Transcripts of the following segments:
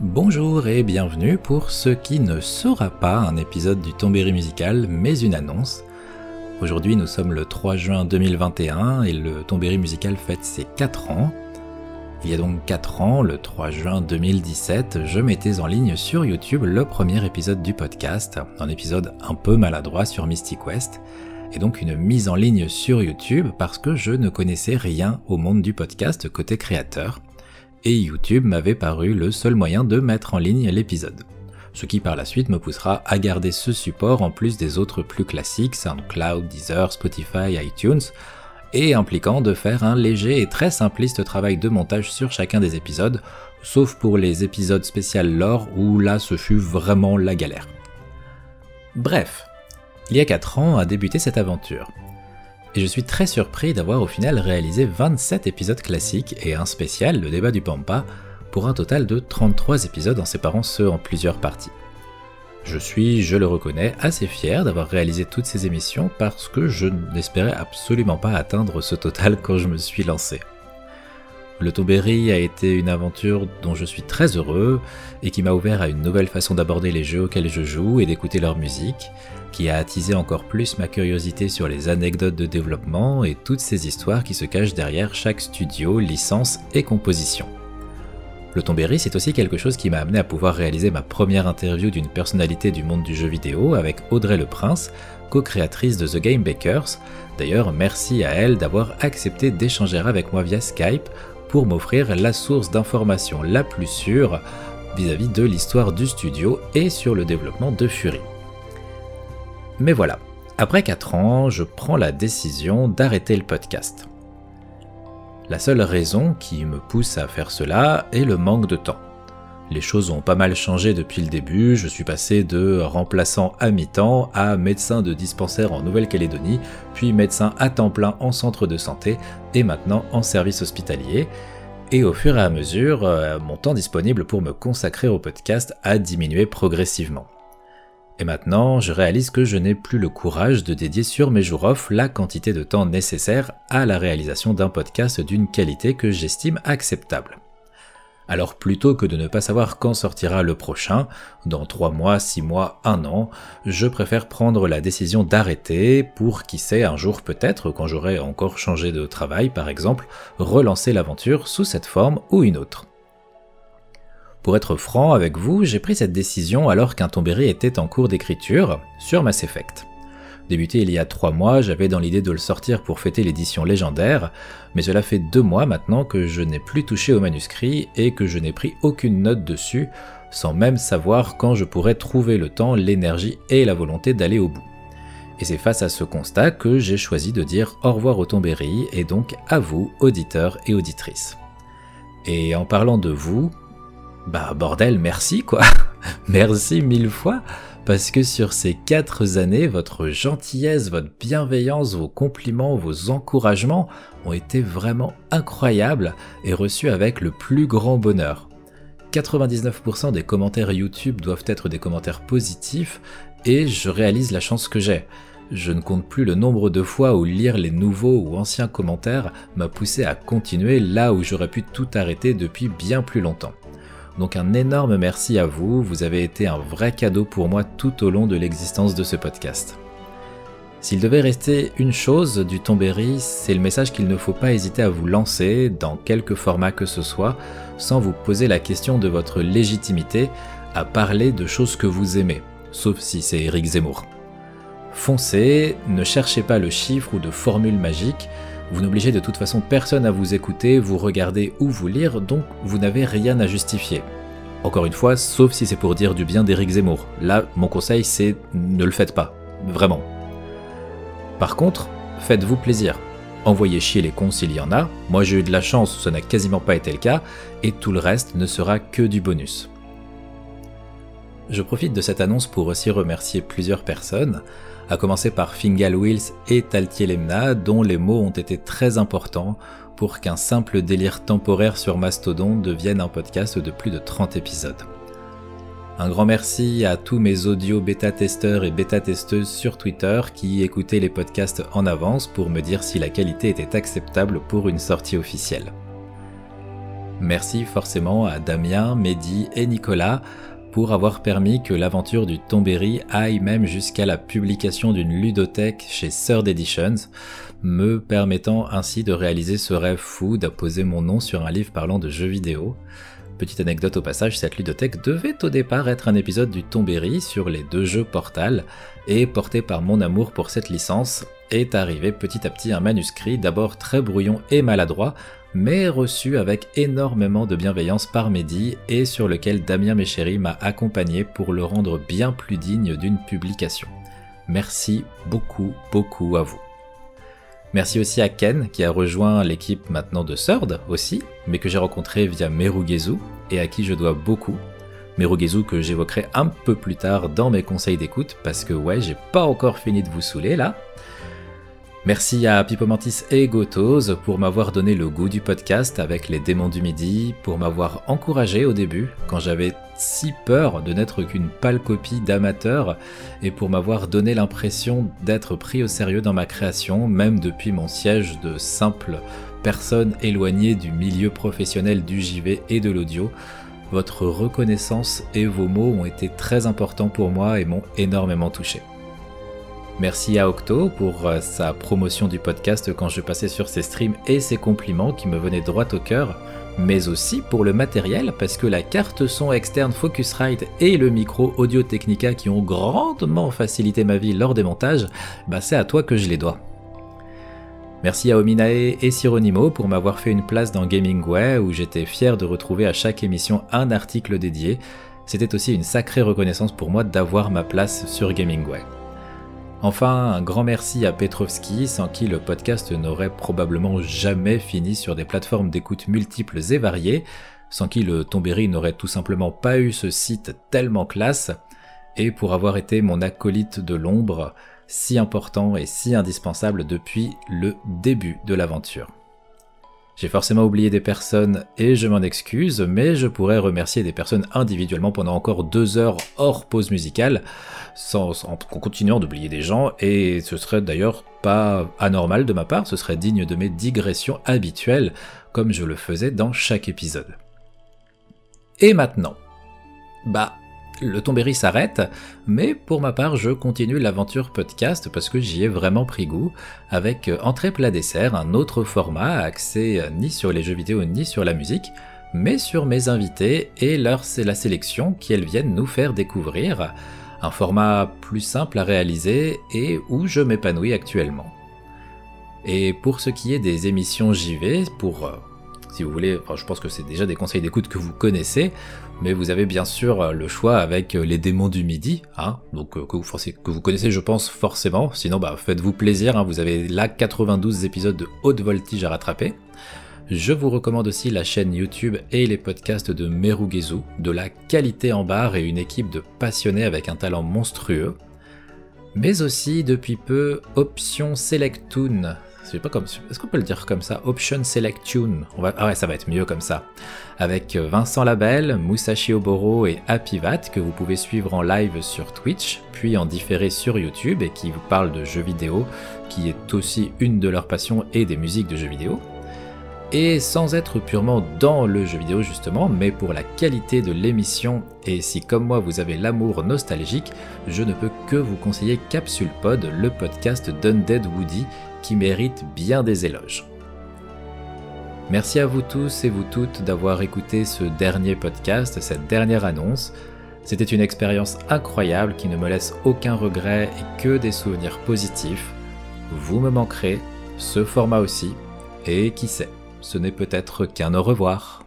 Bonjour et bienvenue pour ce qui ne sera pas un épisode du Tombéry musical, mais une annonce. Aujourd'hui nous sommes le 3 juin 2021 et le Tombéry musical fête ses 4 ans. Il y a donc 4 ans, le 3 juin 2017, je mettais en ligne sur YouTube le premier épisode du podcast, un épisode un peu maladroit sur Mystic West, et donc une mise en ligne sur YouTube parce que je ne connaissais rien au monde du podcast côté créateur et YouTube m'avait paru le seul moyen de mettre en ligne l'épisode. Ce qui par la suite me poussera à garder ce support en plus des autres plus classiques, SoundCloud, Deezer, Spotify, iTunes, et impliquant de faire un léger et très simpliste travail de montage sur chacun des épisodes, sauf pour les épisodes spécial lore où là ce fut vraiment la galère. Bref, il y a 4 ans a débuté cette aventure et je suis très surpris d'avoir au final réalisé 27 épisodes classiques et un spécial, le débat du Pampa, pour un total de 33 épisodes en séparant ceux en plusieurs parties. Je suis, je le reconnais, assez fier d'avoir réalisé toutes ces émissions parce que je n'espérais absolument pas atteindre ce total quand je me suis lancé. Le Tombéry a été une aventure dont je suis très heureux et qui m'a ouvert à une nouvelle façon d'aborder les jeux auxquels je joue et d'écouter leur musique, qui a attisé encore plus ma curiosité sur les anecdotes de développement et toutes ces histoires qui se cachent derrière chaque studio, licence et composition. Le Tombéry, c'est aussi quelque chose qui m'a amené à pouvoir réaliser ma première interview d'une personnalité du monde du jeu vidéo avec Audrey Le Prince, co-créatrice de The Game Bakers. D'ailleurs, merci à elle d'avoir accepté d'échanger avec moi via Skype pour m'offrir la source d'information la plus sûre vis-à-vis de l'histoire du studio et sur le développement de Fury. Mais voilà, après 4 ans, je prends la décision d'arrêter le podcast. La seule raison qui me pousse à faire cela est le manque de temps. Les choses ont pas mal changé depuis le début, je suis passé de remplaçant à mi-temps à médecin de dispensaire en Nouvelle-Calédonie, puis médecin à temps plein en centre de santé et maintenant en service hospitalier. Et au fur et à mesure, euh, mon temps disponible pour me consacrer au podcast a diminué progressivement. Et maintenant, je réalise que je n'ai plus le courage de dédier sur mes jours off la quantité de temps nécessaire à la réalisation d'un podcast d'une qualité que j'estime acceptable. Alors plutôt que de ne pas savoir quand sortira le prochain, dans 3 mois, 6 mois, 1 an, je préfère prendre la décision d'arrêter pour, qui sait, un jour peut-être, quand j'aurai encore changé de travail par exemple, relancer l'aventure sous cette forme ou une autre. Pour être franc avec vous, j'ai pris cette décision alors qu'un Tombéry était en cours d'écriture sur Mass Effect. Débuté il y a trois mois, j'avais dans l'idée de le sortir pour fêter l'édition légendaire, mais cela fait deux mois maintenant que je n'ai plus touché au manuscrit et que je n'ai pris aucune note dessus, sans même savoir quand je pourrais trouver le temps, l'énergie et la volonté d'aller au bout. Et c'est face à ce constat que j'ai choisi de dire au revoir au Tombéry et donc à vous, auditeurs et auditrices. Et en parlant de vous, bah bordel, merci quoi. merci mille fois. Parce que sur ces quatre années, votre gentillesse, votre bienveillance, vos compliments, vos encouragements ont été vraiment incroyables et reçus avec le plus grand bonheur. 99% des commentaires YouTube doivent être des commentaires positifs et je réalise la chance que j'ai. Je ne compte plus le nombre de fois où lire les nouveaux ou anciens commentaires m'a poussé à continuer là où j'aurais pu tout arrêter depuis bien plus longtemps. Donc un énorme merci à vous, vous avez été un vrai cadeau pour moi tout au long de l'existence de ce podcast. S'il devait rester une chose du Tombéry, c'est le message qu'il ne faut pas hésiter à vous lancer, dans quelque format que ce soit, sans vous poser la question de votre légitimité à parler de choses que vous aimez, sauf si c'est Eric Zemmour. Foncez, ne cherchez pas le chiffre ou de formule magique, vous n'obligez de toute façon personne à vous écouter, vous regarder ou vous lire, donc vous n'avez rien à justifier. Encore une fois, sauf si c'est pour dire du bien d'Éric Zemmour. Là, mon conseil c'est ne le faites pas. Vraiment. Par contre, faites-vous plaisir. Envoyez chier les cons s'il y en a. Moi j'ai eu de la chance, ça n'a quasiment pas été le cas, et tout le reste ne sera que du bonus. Je profite de cette annonce pour aussi remercier plusieurs personnes à commencer par Fingal Wills et Taltier Lemna, dont les mots ont été très importants pour qu'un simple délire temporaire sur Mastodon devienne un podcast de plus de 30 épisodes. Un grand merci à tous mes audio bêta-testeurs et bêta-testeuses sur Twitter qui écoutaient les podcasts en avance pour me dire si la qualité était acceptable pour une sortie officielle. Merci forcément à Damien, Mehdi et Nicolas pour avoir permis que l'aventure du Tombéry aille même jusqu'à la publication d'une ludothèque chez Third Editions, me permettant ainsi de réaliser ce rêve fou d'apposer mon nom sur un livre parlant de jeux vidéo. Petite anecdote au passage, cette ludothèque devait au départ être un épisode du Tombéry sur les deux jeux Portal, et porté par mon amour pour cette licence, est arrivé petit à petit un manuscrit d'abord très brouillon et maladroit, mais reçu avec énormément de bienveillance par Mehdi et sur lequel Damien Méchéry m'a accompagné pour le rendre bien plus digne d'une publication. Merci beaucoup, beaucoup à vous. Merci aussi à Ken qui a rejoint l'équipe maintenant de Third aussi, mais que j'ai rencontré via Merugezu et à qui je dois beaucoup. Merugezu que j'évoquerai un peu plus tard dans mes conseils d'écoute parce que ouais, j'ai pas encore fini de vous saouler là. Merci à Pipomantis et Gotos pour m'avoir donné le goût du podcast avec les démons du midi, pour m'avoir encouragé au début quand j'avais si peur de n'être qu'une pâle copie d'amateur et pour m'avoir donné l'impression d'être pris au sérieux dans ma création, même depuis mon siège de simple personne éloignée du milieu professionnel du JV et de l'audio. Votre reconnaissance et vos mots ont été très importants pour moi et m'ont énormément touché. Merci à Octo pour euh, sa promotion du podcast quand je passais sur ses streams et ses compliments qui me venaient droit au cœur, mais aussi pour le matériel parce que la carte son externe Focusrite et le micro Audio Technica qui ont grandement facilité ma vie lors des montages, bah c'est à toi que je les dois. Merci à Ominae et Sironimo pour m'avoir fait une place dans Gamingway où j'étais fier de retrouver à chaque émission un article dédié. C'était aussi une sacrée reconnaissance pour moi d'avoir ma place sur Gamingway. Enfin, un grand merci à Petrovski, sans qui le podcast n'aurait probablement jamais fini sur des plateformes d'écoute multiples et variées, sans qui le Tombéry n'aurait tout simplement pas eu ce site tellement classe, et pour avoir été mon acolyte de l'ombre, si important et si indispensable depuis le début de l'aventure. J'ai forcément oublié des personnes et je m'en excuse, mais je pourrais remercier des personnes individuellement pendant encore deux heures hors pause musicale, sans, en continuant d'oublier des gens, et ce serait d'ailleurs pas anormal de ma part, ce serait digne de mes digressions habituelles, comme je le faisais dans chaque épisode. Et maintenant Bah, le Tombéry s'arrête, mais pour ma part, je continue l'aventure podcast parce que j'y ai vraiment pris goût, avec euh, Entrée plat dessert, un autre format axé euh, ni sur les jeux vidéo ni sur la musique, mais sur mes invités et leur la sélection qu'elles viennent nous faire découvrir, un format plus simple à réaliser et où je m'épanouis actuellement. Et pour ce qui est des émissions JV, pour euh, si vous voulez, je pense que c'est déjà des conseils d'écoute que vous connaissez, mais vous avez bien sûr euh, le choix avec euh, les démons du midi, hein, donc euh, que, vous, connaissez je pense forcément, sinon bah, faites-vous plaisir, hein, vous avez là 92 épisodes de haute voltige à rattraper. Je vous recommande aussi la chaîne YouTube et les podcasts de Merugezu, de la qualité en barre et une équipe de passionnés avec un talent monstrueux. Mais aussi depuis peu Option Select Est-ce qu'on peut le dire comme ça? Option Select Tune. Ah ouais, ça va être mieux comme ça. Avec Vincent Labelle, Musashi Oboro et Happyvat que vous pouvez suivre en live sur Twitch, puis en différé sur YouTube et qui vous parle de jeux vidéo, qui est aussi une de leurs passions et des musiques de jeux vidéo. Et sans être purement dans le jeu vidéo justement, mais pour la qualité de l'émission, et si comme moi vous avez l'amour nostalgique, je ne peux que vous conseiller Capsule Pod, le podcast d'Undead Woody, qui mérite bien des éloges. Merci à vous tous et vous toutes d'avoir écouté ce dernier podcast, cette dernière annonce. C'était une expérience incroyable qui ne me laisse aucun regret et que des souvenirs positifs. Vous me manquerez, ce format aussi, et qui sait, ce n'est peut-être qu'un au revoir.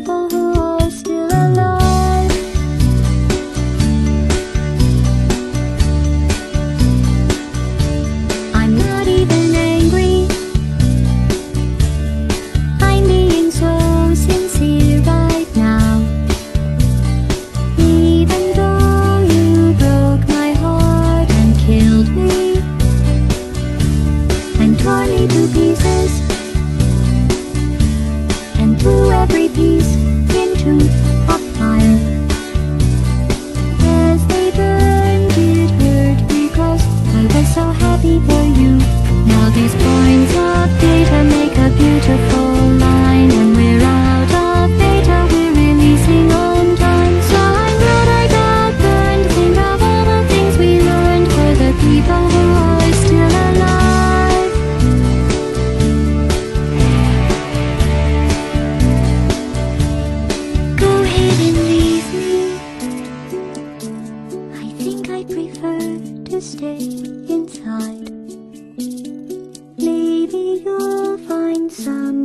the to stay inside. Maybe you'll find some.